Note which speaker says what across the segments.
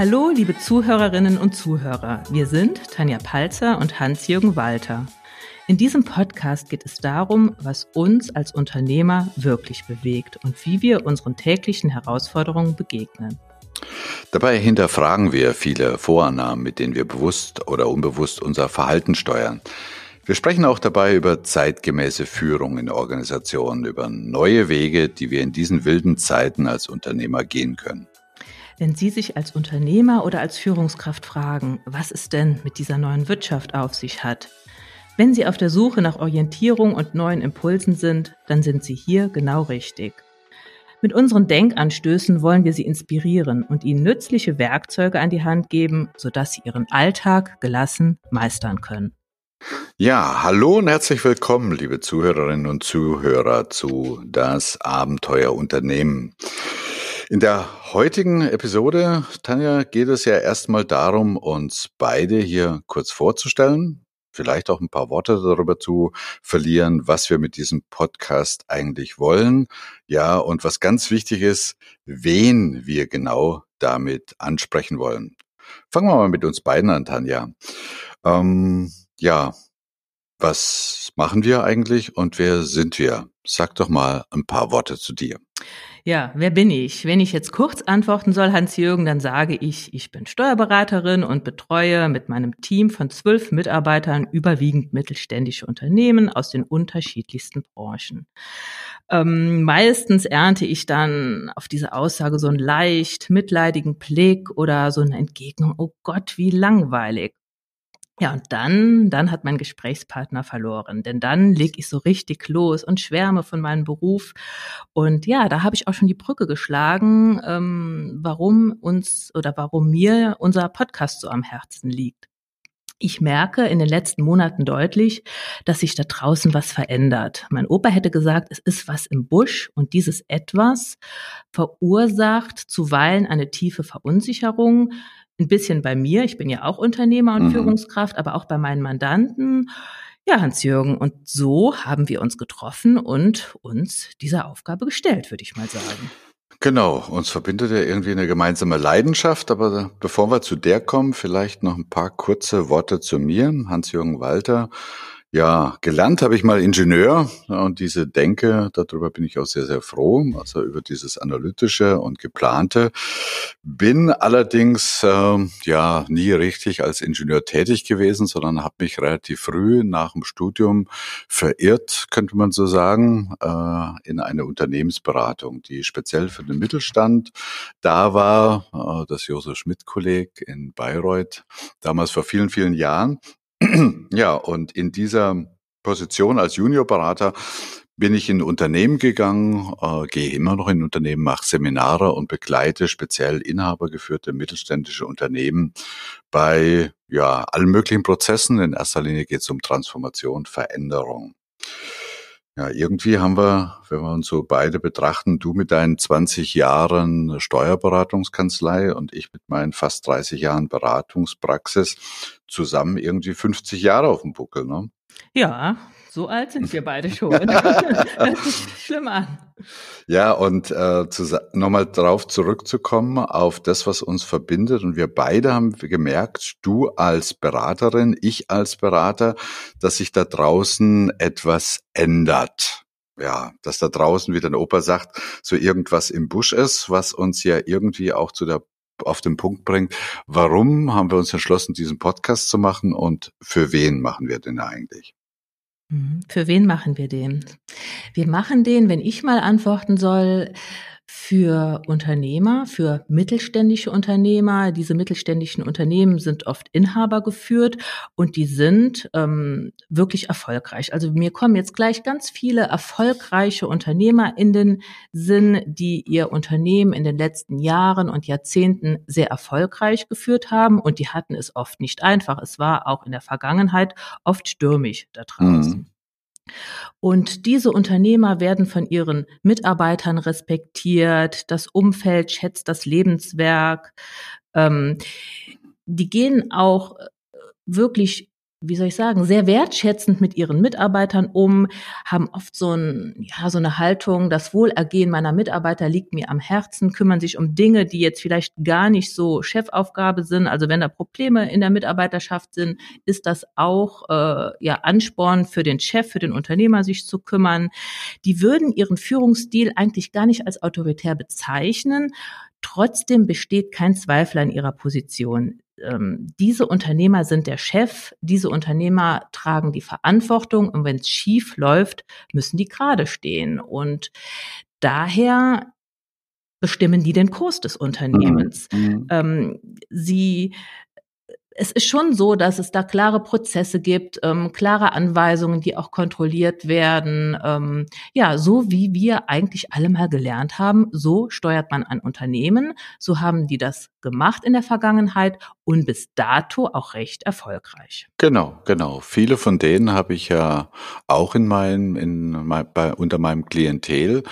Speaker 1: Hallo, liebe Zuhörerinnen und Zuhörer. Wir sind Tanja Palzer und Hans-Jürgen Walter. In diesem Podcast geht es darum, was uns als Unternehmer wirklich bewegt und wie wir unseren täglichen Herausforderungen begegnen.
Speaker 2: Dabei hinterfragen wir viele Vorannahmen, mit denen wir bewusst oder unbewusst unser Verhalten steuern. Wir sprechen auch dabei über zeitgemäße Führung in Organisationen, über neue Wege, die wir in diesen wilden Zeiten als Unternehmer gehen können.
Speaker 1: Wenn Sie sich als Unternehmer oder als Führungskraft fragen, was es denn mit dieser neuen Wirtschaft auf sich hat, wenn Sie auf der Suche nach Orientierung und neuen Impulsen sind, dann sind Sie hier genau richtig. Mit unseren Denkanstößen wollen wir Sie inspirieren und Ihnen nützliche Werkzeuge an die Hand geben, sodass Sie Ihren Alltag gelassen meistern können.
Speaker 2: Ja, hallo und herzlich willkommen, liebe Zuhörerinnen und Zuhörer zu Das Abenteuer Unternehmen. In der heutigen Episode, Tanja, geht es ja erstmal darum, uns beide hier kurz vorzustellen vielleicht auch ein paar Worte darüber zu verlieren, was wir mit diesem Podcast eigentlich wollen. Ja, und was ganz wichtig ist, wen wir genau damit ansprechen wollen. Fangen wir mal mit uns beiden an, Tanja. Ähm, ja, was machen wir eigentlich und wer sind wir? Sag doch mal ein paar Worte zu dir.
Speaker 1: Ja, wer bin ich? Wenn ich jetzt kurz antworten soll, Hans-Jürgen, dann sage ich, ich bin Steuerberaterin und betreue mit meinem Team von zwölf Mitarbeitern überwiegend mittelständische Unternehmen aus den unterschiedlichsten Branchen. Ähm, meistens ernte ich dann auf diese Aussage so einen leicht mitleidigen Blick oder so eine Entgegnung, oh Gott, wie langweilig. Ja, und dann, dann hat mein Gesprächspartner verloren, denn dann leg ich so richtig los und schwärme von meinem Beruf. Und ja, da habe ich auch schon die Brücke geschlagen, ähm, warum uns oder warum mir unser Podcast so am Herzen liegt. Ich merke in den letzten Monaten deutlich, dass sich da draußen was verändert. Mein Opa hätte gesagt, es ist was im Busch und dieses etwas verursacht zuweilen eine tiefe Verunsicherung, ein bisschen bei mir, ich bin ja auch Unternehmer und mhm. Führungskraft, aber auch bei meinen Mandanten. Ja, Hans-Jürgen, und so haben wir uns getroffen und uns dieser Aufgabe gestellt, würde ich mal sagen.
Speaker 2: Genau, uns verbindet ja irgendwie eine gemeinsame Leidenschaft, aber bevor wir zu der kommen, vielleicht noch ein paar kurze Worte zu mir, Hans-Jürgen Walter. Ja, gelernt habe ich mal Ingenieur und diese Denke, darüber bin ich auch sehr, sehr froh, also über dieses analytische und geplante. Bin allerdings äh, ja nie richtig als Ingenieur tätig gewesen, sondern habe mich relativ früh nach dem Studium verirrt, könnte man so sagen, äh, in eine Unternehmensberatung, die speziell für den Mittelstand da war, äh, das Josef Schmidt-Kolleg in Bayreuth, damals vor vielen, vielen Jahren. Ja, und in dieser Position als Juniorberater bin ich in Unternehmen gegangen, äh, gehe immer noch in Unternehmen, mache Seminare und begleite speziell inhabergeführte mittelständische Unternehmen bei ja allen möglichen Prozessen. In erster Linie geht es um Transformation, Veränderung. Ja, irgendwie haben wir, wenn wir uns so beide betrachten, du mit deinen 20 Jahren Steuerberatungskanzlei und ich mit meinen fast 30 Jahren Beratungspraxis zusammen irgendwie 50 Jahre auf dem Buckel, ne?
Speaker 1: Ja, so alt sind wir beide schon. das ist schlimm an.
Speaker 2: Ja, und äh, nochmal drauf zurückzukommen auf das, was uns verbindet. Und wir beide haben gemerkt, du als Beraterin, ich als Berater, dass sich da draußen etwas ändert. Ja, dass da draußen, wie dein Opa sagt, so irgendwas im Busch ist, was uns ja irgendwie auch zu der auf den Punkt bringt. Warum haben wir uns entschlossen, diesen Podcast zu machen und für wen machen wir den eigentlich?
Speaker 1: Für wen machen wir den? Wir machen den, wenn ich mal antworten soll, für Unternehmer, für mittelständische Unternehmer. Diese mittelständischen Unternehmen sind oft Inhaber geführt und die sind ähm, wirklich erfolgreich. Also mir kommen jetzt gleich ganz viele erfolgreiche Unternehmer in den Sinn, die ihr Unternehmen in den letzten Jahren und Jahrzehnten sehr erfolgreich geführt haben und die hatten es oft nicht einfach. Es war auch in der Vergangenheit oft stürmisch da draußen. Mhm. Und diese Unternehmer werden von ihren Mitarbeitern respektiert, das Umfeld schätzt das Lebenswerk. Ähm, die gehen auch äh, wirklich wie soll ich sagen, sehr wertschätzend mit ihren Mitarbeitern um, haben oft so, ein, ja, so eine Haltung, das Wohlergehen meiner Mitarbeiter liegt mir am Herzen, kümmern sich um Dinge, die jetzt vielleicht gar nicht so Chefaufgabe sind. Also wenn da Probleme in der Mitarbeiterschaft sind, ist das auch äh, ja Ansporn für den Chef, für den Unternehmer, sich zu kümmern. Die würden ihren Führungsstil eigentlich gar nicht als autoritär bezeichnen. Trotzdem besteht kein Zweifel an ihrer Position ähm, diese Unternehmer sind der Chef, diese Unternehmer tragen die Verantwortung und wenn es schief läuft, müssen die gerade stehen. Und daher bestimmen die den Kurs des Unternehmens. Mhm. mhm. Ähm, sie es ist schon so, dass es da klare Prozesse gibt, ähm, klare Anweisungen, die auch kontrolliert werden. Ähm, ja, so wie wir eigentlich alle mal gelernt haben, so steuert man ein Unternehmen. So haben die das gemacht in der Vergangenheit und bis dato auch recht erfolgreich.
Speaker 2: Genau, genau. Viele von denen habe ich ja auch in meinem, in mein, bei, unter meinem Klientel.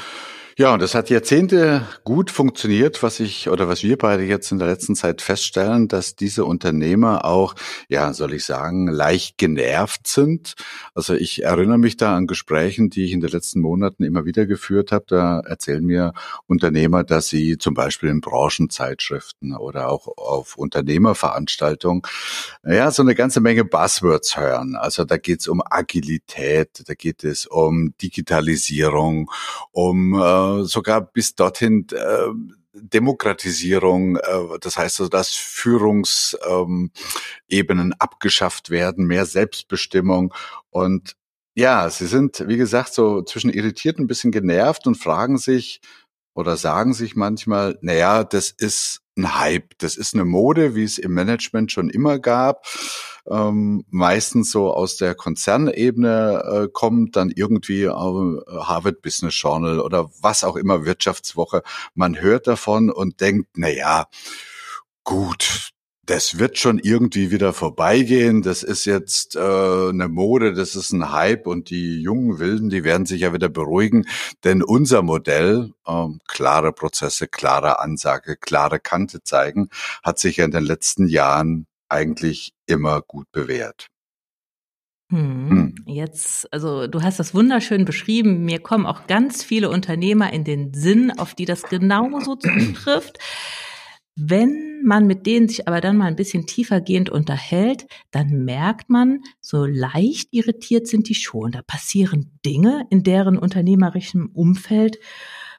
Speaker 2: Ja, und das hat Jahrzehnte gut funktioniert, was ich oder was wir beide jetzt in der letzten Zeit feststellen, dass diese Unternehmer auch, ja, soll ich sagen, leicht genervt sind. Also ich erinnere mich da an Gesprächen, die ich in den letzten Monaten immer wieder geführt habe. Da erzählen mir Unternehmer, dass sie zum Beispiel in Branchenzeitschriften oder auch auf Unternehmerveranstaltungen, ja, so eine ganze Menge Buzzwords hören. Also da geht es um Agilität, da geht es um Digitalisierung, um äh, sogar bis dorthin äh, Demokratisierung, äh, das heißt also, dass Führungsebenen ähm, abgeschafft werden, mehr Selbstbestimmung. Und ja, sie sind, wie gesagt, so zwischen irritiert ein bisschen genervt und fragen sich oder sagen sich manchmal, naja, das ist ein Hype, das ist eine Mode, wie es im Management schon immer gab ähm, meistens so aus der Konzernebene äh, kommt, dann irgendwie äh, Harvard Business Journal oder was auch immer, Wirtschaftswoche. Man hört davon und denkt, na ja, gut, das wird schon irgendwie wieder vorbeigehen. Das ist jetzt äh, eine Mode, das ist ein Hype und die jungen Wilden, die werden sich ja wieder beruhigen, denn unser Modell, ähm, klare Prozesse, klare Ansage, klare Kante zeigen, hat sich ja in den letzten Jahren eigentlich immer gut bewährt.
Speaker 1: Hm. hm. Jetzt, also du hast das wunderschön beschrieben. Mir kommen auch ganz viele Unternehmer in den Sinn, auf die das genauso zutrifft. Wenn man mit denen sich aber dann mal ein bisschen tiefergehend unterhält, dann merkt man, so leicht irritiert sind die schon. Da passieren Dinge in deren unternehmerischem Umfeld,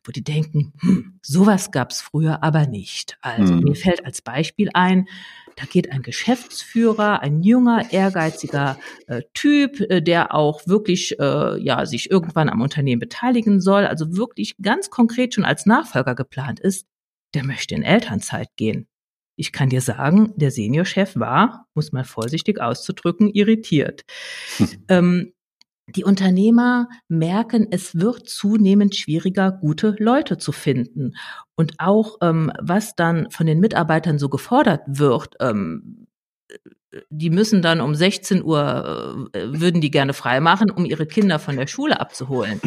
Speaker 1: wo die denken, hm, sowas gab's früher aber nicht. Also hm. mir fällt als Beispiel ein, da geht ein Geschäftsführer, ein junger, ehrgeiziger äh, Typ, äh, der auch wirklich äh, ja sich irgendwann am Unternehmen beteiligen soll, also wirklich ganz konkret schon als Nachfolger geplant ist. Der möchte in Elternzeit gehen. Ich kann dir sagen, der Seniorchef war, muss man vorsichtig auszudrücken, irritiert. Hm. Ähm, die Unternehmer merken, es wird zunehmend schwieriger, gute Leute zu finden. Und auch ähm, was dann von den Mitarbeitern so gefordert wird, ähm, die müssen dann um 16 Uhr, äh, würden die gerne freimachen, um ihre Kinder von der Schule abzuholen.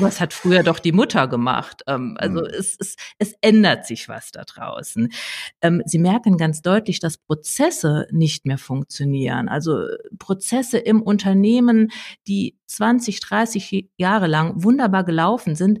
Speaker 1: Was hat früher doch die Mutter gemacht. Ähm, also mhm. es, es, es ändert sich was da draußen. Ähm, sie merken ganz deutlich, dass Prozesse nicht mehr funktionieren. Also Prozesse im Unternehmen, die 20, 30 Jahre lang wunderbar gelaufen sind,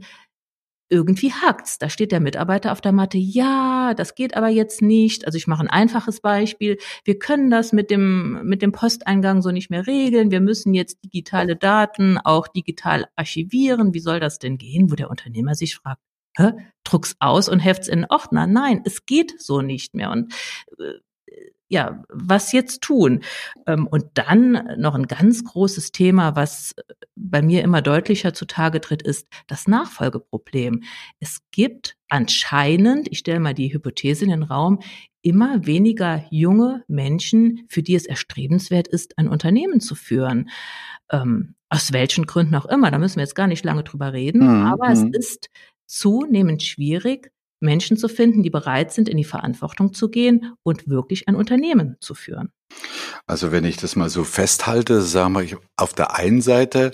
Speaker 1: irgendwie hakt's. Da steht der Mitarbeiter auf der Matte, ja, das geht aber jetzt nicht. Also ich mache ein einfaches Beispiel. Wir können das mit dem, mit dem Posteingang so nicht mehr regeln. Wir müssen jetzt digitale Daten auch digital archivieren. Wie soll das denn gehen? Wo der Unternehmer sich fragt, Hä? druck's aus und heft's in Ordner. Nein, es geht so nicht mehr. Und äh, ja, was jetzt tun? Ähm, und dann noch ein ganz großes Thema, was bei mir immer deutlicher zutage tritt, ist das Nachfolgeproblem. Es gibt anscheinend, ich stelle mal die Hypothese in den Raum, immer weniger junge Menschen, für die es erstrebenswert ist, ein Unternehmen zu führen. Ähm, aus welchen Gründen auch immer, da müssen wir jetzt gar nicht lange drüber reden, mhm. aber es mhm. ist zunehmend schwierig, Menschen zu finden, die bereit sind, in die Verantwortung zu gehen und wirklich ein Unternehmen zu führen.
Speaker 2: Also wenn ich das mal so festhalte, sagen wir, auf der einen Seite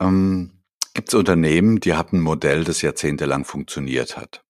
Speaker 2: ähm, gibt es Unternehmen, die haben ein Modell, das jahrzehntelang funktioniert hat.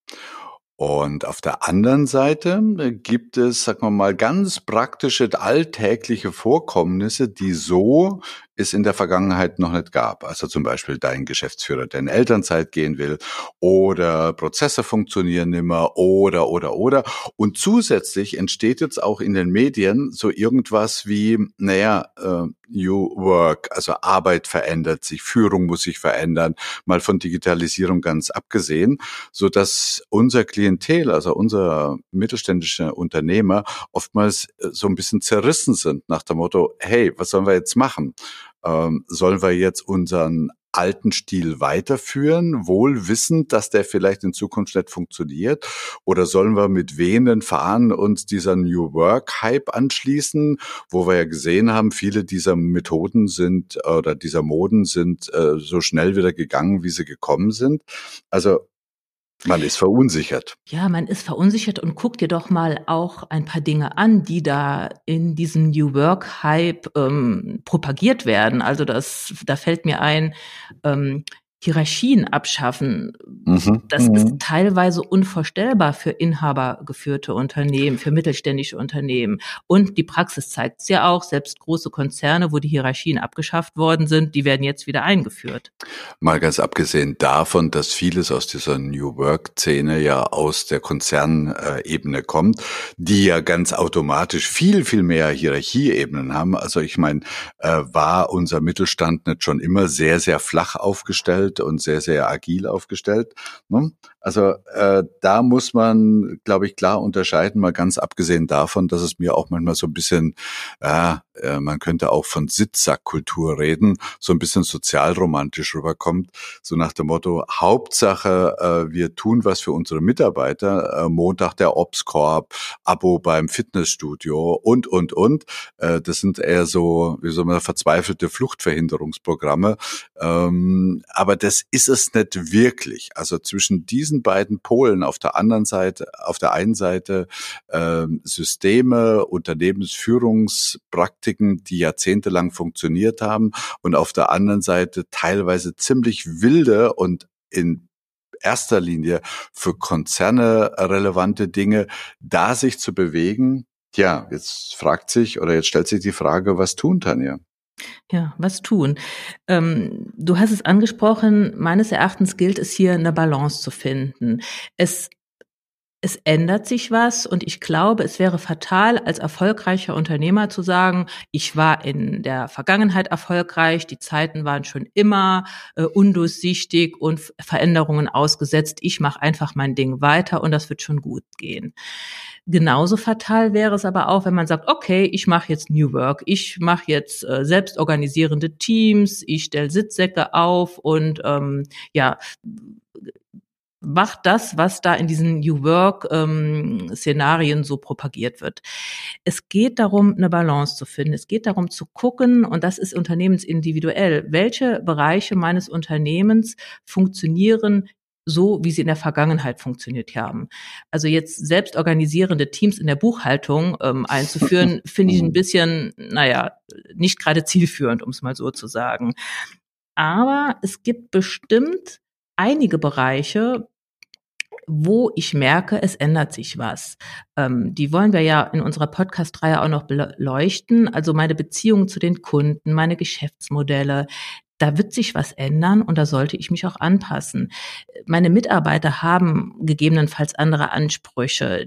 Speaker 2: Und auf der anderen Seite gibt es, sagen wir mal, ganz praktische alltägliche Vorkommnisse, die so es in der Vergangenheit noch nicht gab. Also zum Beispiel dein Geschäftsführer, der in Elternzeit gehen will oder Prozesse funktionieren nimmer oder, oder, oder. Und zusätzlich entsteht jetzt auch in den Medien so irgendwas wie, naja, äh, New Work, also Arbeit verändert sich, Führung muss sich verändern, mal von Digitalisierung ganz abgesehen, so dass unser Klientel, also unser mittelständische Unternehmer oftmals äh, so ein bisschen zerrissen sind nach dem Motto, hey, was sollen wir jetzt machen? Ähm, sollen wir jetzt unseren alten Stil weiterführen, wohl wissend, dass der vielleicht in Zukunft nicht funktioniert? Oder sollen wir mit wehenden Fahnen uns dieser New Work Hype anschließen, wo wir ja gesehen haben, viele dieser Methoden sind oder dieser Moden sind äh, so schnell wieder gegangen, wie sie gekommen sind? Also man ist verunsichert.
Speaker 1: Ja, man ist verunsichert und guckt dir doch mal auch ein paar Dinge an, die da in diesem New Work Hype ähm, propagiert werden. Also das, da fällt mir ein, ähm, Hierarchien abschaffen. Mhm. Das mhm. ist teilweise unvorstellbar für inhabergeführte Unternehmen, für mittelständische Unternehmen. Und die Praxis zeigt es ja auch, selbst große Konzerne, wo die Hierarchien abgeschafft worden sind, die werden jetzt wieder eingeführt.
Speaker 2: Mal ganz abgesehen davon, dass vieles aus dieser New Work-Szene ja aus der Konzernebene kommt, die ja ganz automatisch viel, viel mehr Hierarchieebenen haben. Also ich meine, äh, war unser Mittelstand nicht schon immer sehr, sehr flach aufgestellt? Aufgestellt und sehr, sehr agil aufgestellt. Ne? Also äh, da muss man, glaube ich, klar unterscheiden, mal ganz abgesehen davon, dass es mir auch manchmal so ein bisschen, äh, äh, man könnte auch von Sitzsackkultur reden, so ein bisschen sozialromantisch rüberkommt, so nach dem Motto, Hauptsache, äh, wir tun was für unsere Mitarbeiter, äh, Montag der Obskorb, Abo beim Fitnessstudio und, und, und. Äh, das sind eher so, wie soll man, verzweifelte Fluchtverhinderungsprogramme. Ähm, aber das ist es nicht wirklich. Also zwischen diesen beiden Polen auf der anderen Seite, auf der einen Seite äh, Systeme, Unternehmensführungspraktiken, die jahrzehntelang funktioniert haben und auf der anderen Seite teilweise ziemlich wilde und in erster Linie für Konzerne relevante Dinge, da sich zu bewegen. Ja, jetzt fragt sich oder jetzt stellt sich die Frage, was tun, Tanja?
Speaker 1: Ja, was tun? Ähm, du hast es angesprochen, meines Erachtens gilt es hier eine Balance zu finden. Es es ändert sich was und ich glaube, es wäre fatal, als erfolgreicher Unternehmer zu sagen, ich war in der Vergangenheit erfolgreich, die Zeiten waren schon immer äh, undurchsichtig und Veränderungen ausgesetzt, ich mache einfach mein Ding weiter und das wird schon gut gehen. Genauso fatal wäre es aber auch, wenn man sagt, okay, ich mache jetzt New Work, ich mache jetzt äh, selbstorganisierende Teams, ich stelle Sitzsäcke auf und ähm, ja, macht das, was da in diesen New Work-Szenarien ähm, so propagiert wird. Es geht darum, eine Balance zu finden. Es geht darum zu gucken, und das ist unternehmensindividuell, welche Bereiche meines Unternehmens funktionieren so, wie sie in der Vergangenheit funktioniert haben. Also jetzt selbst organisierende Teams in der Buchhaltung ähm, einzuführen, finde ich ein bisschen, naja, nicht gerade zielführend, um es mal so zu sagen. Aber es gibt bestimmt einige Bereiche, wo ich merke, es ändert sich was. Ähm, die wollen wir ja in unserer Podcast-Reihe auch noch beleuchten. Also meine Beziehungen zu den Kunden, meine Geschäftsmodelle. Da wird sich was ändern und da sollte ich mich auch anpassen. Meine Mitarbeiter haben gegebenenfalls andere Ansprüche,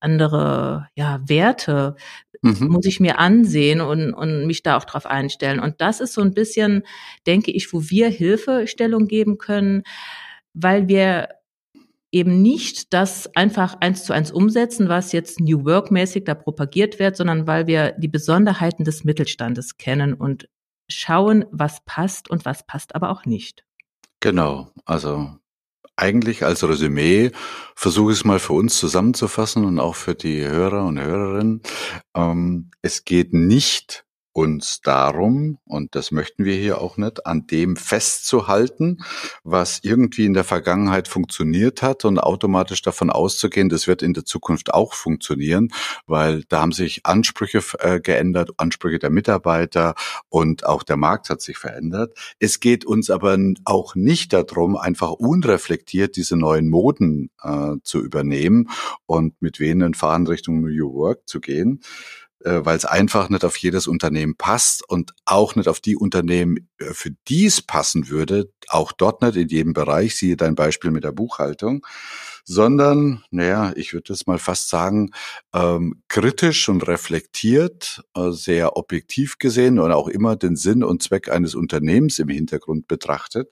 Speaker 1: andere ja, Werte, mhm. muss ich mir ansehen und, und mich da auch drauf einstellen. Und das ist so ein bisschen, denke ich, wo wir Hilfestellung geben können, weil wir eben nicht das einfach eins zu eins umsetzen, was jetzt New Work mäßig da propagiert wird, sondern weil wir die Besonderheiten des Mittelstandes kennen und schauen, was passt und was passt aber auch nicht.
Speaker 2: Genau, also eigentlich als Resümee versuche ich es mal für uns zusammenzufassen und auch für die Hörer und Hörerinnen. Ähm, es geht nicht uns darum, und das möchten wir hier auch nicht, an dem festzuhalten, was irgendwie in der Vergangenheit funktioniert hat und automatisch davon auszugehen, das wird in der Zukunft auch funktionieren, weil da haben sich Ansprüche äh, geändert, Ansprüche der Mitarbeiter und auch der Markt hat sich verändert. Es geht uns aber auch nicht darum, einfach unreflektiert diese neuen Moden äh, zu übernehmen und mit wehenden Fahnen Richtung New Work zu gehen, weil es einfach nicht auf jedes Unternehmen passt und auch nicht auf die Unternehmen, äh, für die es passen würde, auch dort nicht in jedem Bereich, siehe dein Beispiel mit der Buchhaltung, sondern, naja, ich würde es mal fast sagen, ähm, kritisch und reflektiert, äh, sehr objektiv gesehen und auch immer den Sinn und Zweck eines Unternehmens im Hintergrund betrachtet,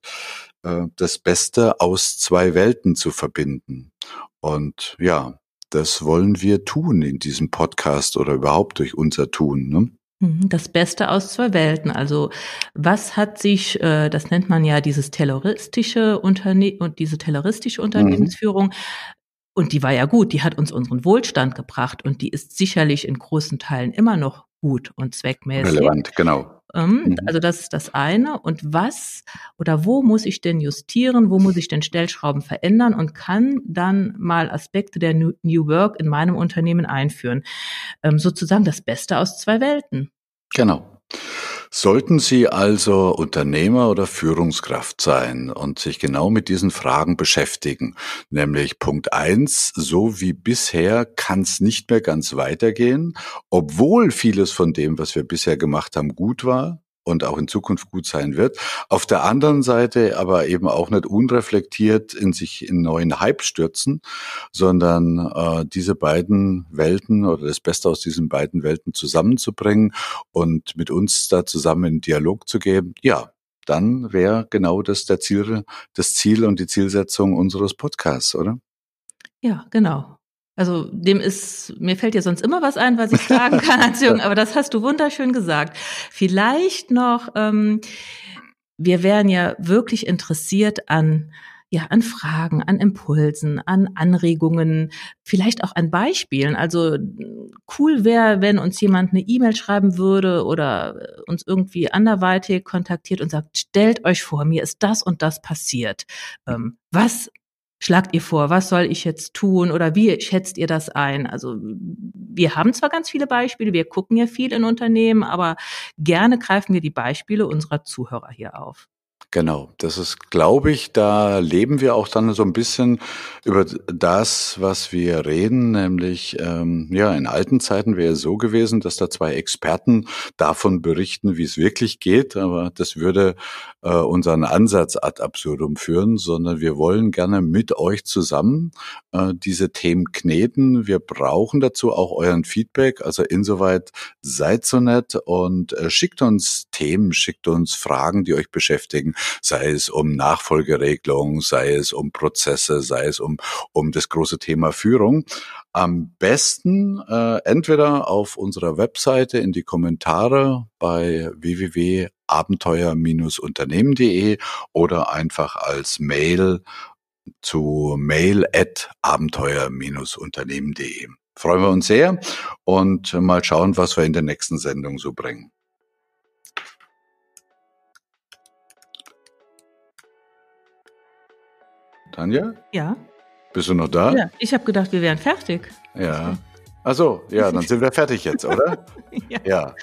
Speaker 2: äh, das Beste aus zwei Welten zu verbinden. Und ja, das wollen wir tun in diesem Podcast oder überhaupt durch unser Tun. Ne?
Speaker 1: Mhm, das Beste aus zwei Welten. Also was hat sich, äh, das nennt man ja dieses terroristische Unterne und diese terroristische mhm. Unternehmensführung. Und die war ja gut, die hat uns unseren Wohlstand gebracht und die ist sicherlich in großen Teilen immer noch gut und zweckmäßig.
Speaker 2: Relevant, genau.
Speaker 1: Ähm, mhm. Also das ist das eine. Und was oder wo muss ich denn justieren? Wo muss ich denn Stellschrauben verändern und kann dann mal Aspekte der New Work in meinem Unternehmen einführen? Ähm, sozusagen das Beste aus zwei Welten.
Speaker 2: Genau. Sollten Sie also Unternehmer oder Führungskraft sein und sich genau mit diesen Fragen beschäftigen, nämlich Punkt eins: so wie bisher kann es nicht mehr ganz weitergehen, obwohl vieles von dem, was wir bisher gemacht haben, gut war, und auch in Zukunft gut sein wird. Auf der anderen Seite aber eben auch nicht unreflektiert in sich in neuen Hype stürzen, sondern äh, diese beiden Welten oder das Beste aus diesen beiden Welten zusammenzubringen und mit uns da zusammen in Dialog zu gehen. Ja, dann wäre genau das der Ziel, das Ziel und die Zielsetzung unseres Podcasts, oder?
Speaker 1: Ja, genau. Also dem ist, mir fällt ja sonst immer was ein, was ich sagen kann, Hans-Jürgen, aber das hast du wunderschön gesagt. Vielleicht noch, ähm, wir wären ja wirklich interessiert an, ja, an Fragen, an Impulsen, an Anregungen, vielleicht auch an Beispielen. Also cool wäre, wenn uns jemand eine E-Mail schreiben würde oder uns irgendwie anderweitig kontaktiert und sagt, stellt euch vor, mir ist das und das passiert. Ähm, was schlagt ihr vor, was soll ich jetzt tun oder wie schätzt ihr das ein? Also wir haben zwar ganz viele Beispiele, wir gucken ja viel in Unternehmen, aber gerne greifen wir die Beispiele unserer Zuhörer hier auf.
Speaker 2: Genau, das ist, glaube ich, da leben wir auch dann so ein bisschen über das, was wir reden, nämlich ähm, ja, in alten Zeiten wäre es so gewesen, dass da zwei Experten davon berichten, wie es wirklich geht, aber das würde äh, unseren Ansatz ad absurdum führen, sondern wir wollen gerne mit euch zusammen äh, diese Themen kneten. Wir brauchen dazu auch euren Feedback, also insoweit seid so nett und äh, schickt uns Themen, schickt uns Fragen, die euch beschäftigen sei es um Nachfolgeregelung, sei es um Prozesse, sei es um, um das große Thema Führung. Am besten äh, entweder auf unserer Webseite in die Kommentare bei www.abenteuer-unternehmen.de oder einfach als Mail zu mail at abenteuer-unternehmen.de. Freuen wir uns sehr und mal schauen, was wir in der nächsten Sendung so bringen. Tanja?
Speaker 1: Ja.
Speaker 2: Bist du noch da?
Speaker 1: Ja, ich habe gedacht, wir wären fertig.
Speaker 2: Ja. Also ja, dann sind wir fertig jetzt, oder?
Speaker 1: ja. ja.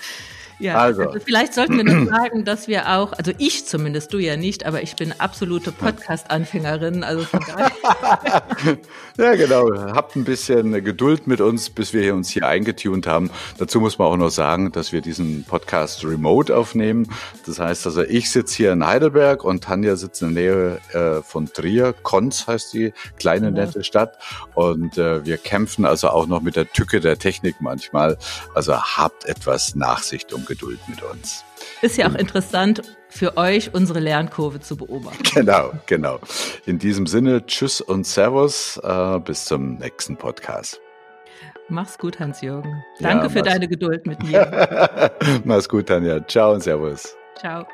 Speaker 1: Ja, also. also. vielleicht sollten wir noch sagen, dass wir auch, also ich zumindest, du ja nicht, aber ich bin absolute Podcast-Anfängerin, also von daher.
Speaker 2: ja, genau. Habt ein bisschen Geduld mit uns, bis wir uns hier eingetunt haben. Dazu muss man auch noch sagen, dass wir diesen Podcast remote aufnehmen. Das heißt also, ich sitze hier in Heidelberg und Tanja sitzt in der Nähe äh, von Trier. Konz heißt die kleine, ja. nette Stadt. Und äh, wir kämpfen also auch noch mit der Tücke der Technik manchmal. Also habt etwas Nachsicht und Geduld mit uns.
Speaker 1: Ist ja auch interessant für euch, unsere Lernkurve zu beobachten.
Speaker 2: Genau, genau. In diesem Sinne, tschüss und Servus. Äh, bis zum nächsten Podcast.
Speaker 1: Mach's gut, Hans-Jürgen. Danke ja, für deine Geduld mit mir.
Speaker 2: Mach's gut, Tanja. Ciao und Servus.
Speaker 1: Ciao.